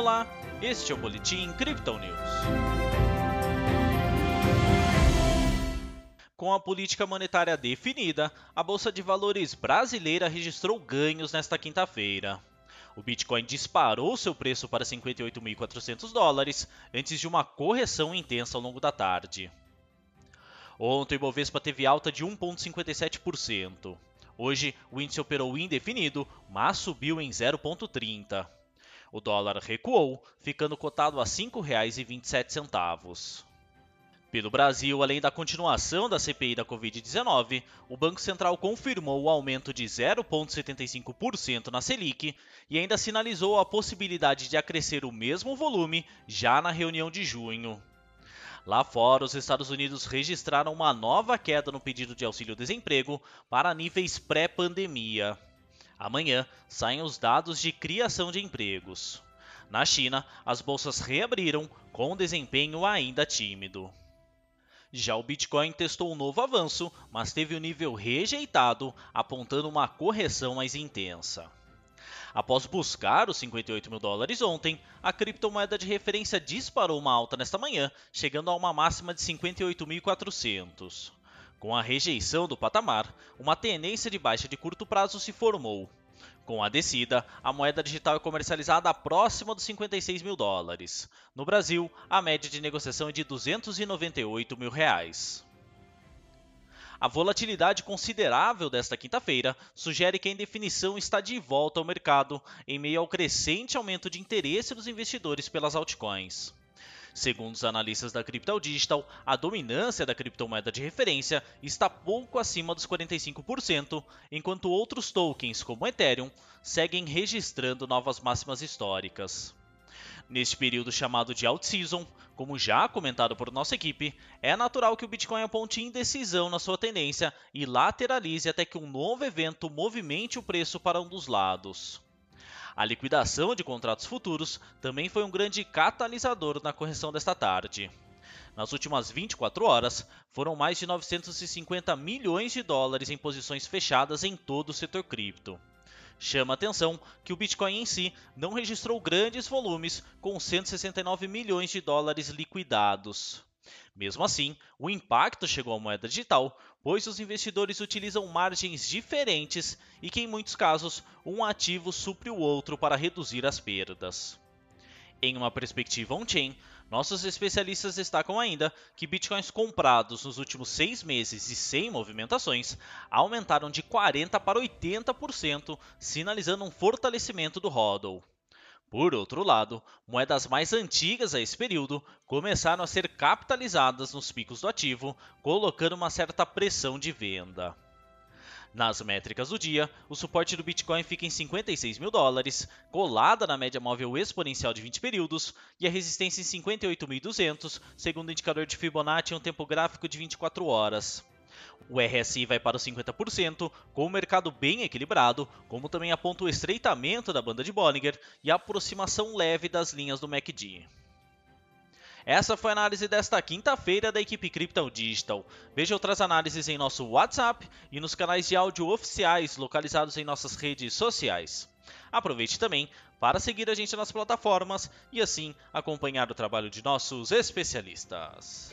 Olá, este é o Boletim Crypto News. Com a política monetária definida, a Bolsa de Valores brasileira registrou ganhos nesta quinta-feira. O Bitcoin disparou seu preço para 58.400 dólares antes de uma correção intensa ao longo da tarde. Ontem o Ibovespa teve alta de 1,57%. Hoje o índice operou indefinido, mas subiu em 0,30%. O dólar recuou, ficando cotado a R$ 5,27. Pelo Brasil, além da continuação da CPI da Covid-19, o Banco Central confirmou o aumento de 0,75% na Selic e ainda sinalizou a possibilidade de acrescer o mesmo volume já na reunião de junho. Lá fora, os Estados Unidos registraram uma nova queda no pedido de auxílio-desemprego para níveis pré-pandemia. Amanhã saem os dados de criação de empregos. Na China, as bolsas reabriram com desempenho ainda tímido. Já o Bitcoin testou um novo avanço, mas teve o nível rejeitado, apontando uma correção mais intensa. Após buscar os 58 mil dólares ontem, a criptomoeda de referência disparou uma alta nesta manhã, chegando a uma máxima de 58.400. Com a rejeição do patamar, uma tendência de baixa de curto prazo se formou. Com a descida, a moeda digital é comercializada próxima dos 56 mil dólares. No Brasil, a média de negociação é de 298 mil reais. A volatilidade considerável desta quinta-feira sugere que a indefinição está de volta ao mercado em meio ao crescente aumento de interesse dos investidores pelas altcoins. Segundo os analistas da Crypto Digital, a dominância da criptomoeda de referência está pouco acima dos 45%, enquanto outros tokens, como Ethereum, seguem registrando novas máximas históricas. Neste período chamado de Alt Season, como já comentado por nossa equipe, é natural que o Bitcoin aponte indecisão na sua tendência e lateralize até que um novo evento movimente o preço para um dos lados. A liquidação de contratos futuros também foi um grande catalisador na correção desta tarde. Nas últimas 24 horas, foram mais de 950 milhões de dólares em posições fechadas em todo o setor cripto. Chama atenção que o Bitcoin em si não registrou grandes volumes, com 169 milhões de dólares liquidados. Mesmo assim, o impacto chegou à moeda digital, pois os investidores utilizam margens diferentes e que, em muitos casos, um ativo supre o outro para reduzir as perdas. Em uma perspectiva on-chain, nossos especialistas destacam ainda que bitcoins comprados nos últimos seis meses e sem movimentações aumentaram de 40% para 80%, sinalizando um fortalecimento do hodl. Por outro lado, moedas mais antigas a esse período começaram a ser capitalizadas nos picos do ativo, colocando uma certa pressão de venda. Nas métricas do dia, o suporte do Bitcoin fica em 56 mil dólares, colada na média móvel exponencial de 20 períodos, e a resistência em 58.200, segundo o indicador de Fibonacci em um tempo gráfico de 24 horas. O RSI vai para os 50%, com o mercado bem equilibrado, como também aponta o estreitamento da banda de Bollinger e a aproximação leve das linhas do MACD. Essa foi a análise desta quinta-feira da equipe Crypto Digital. Veja outras análises em nosso WhatsApp e nos canais de áudio oficiais localizados em nossas redes sociais. Aproveite também para seguir a gente nas plataformas e assim acompanhar o trabalho de nossos especialistas.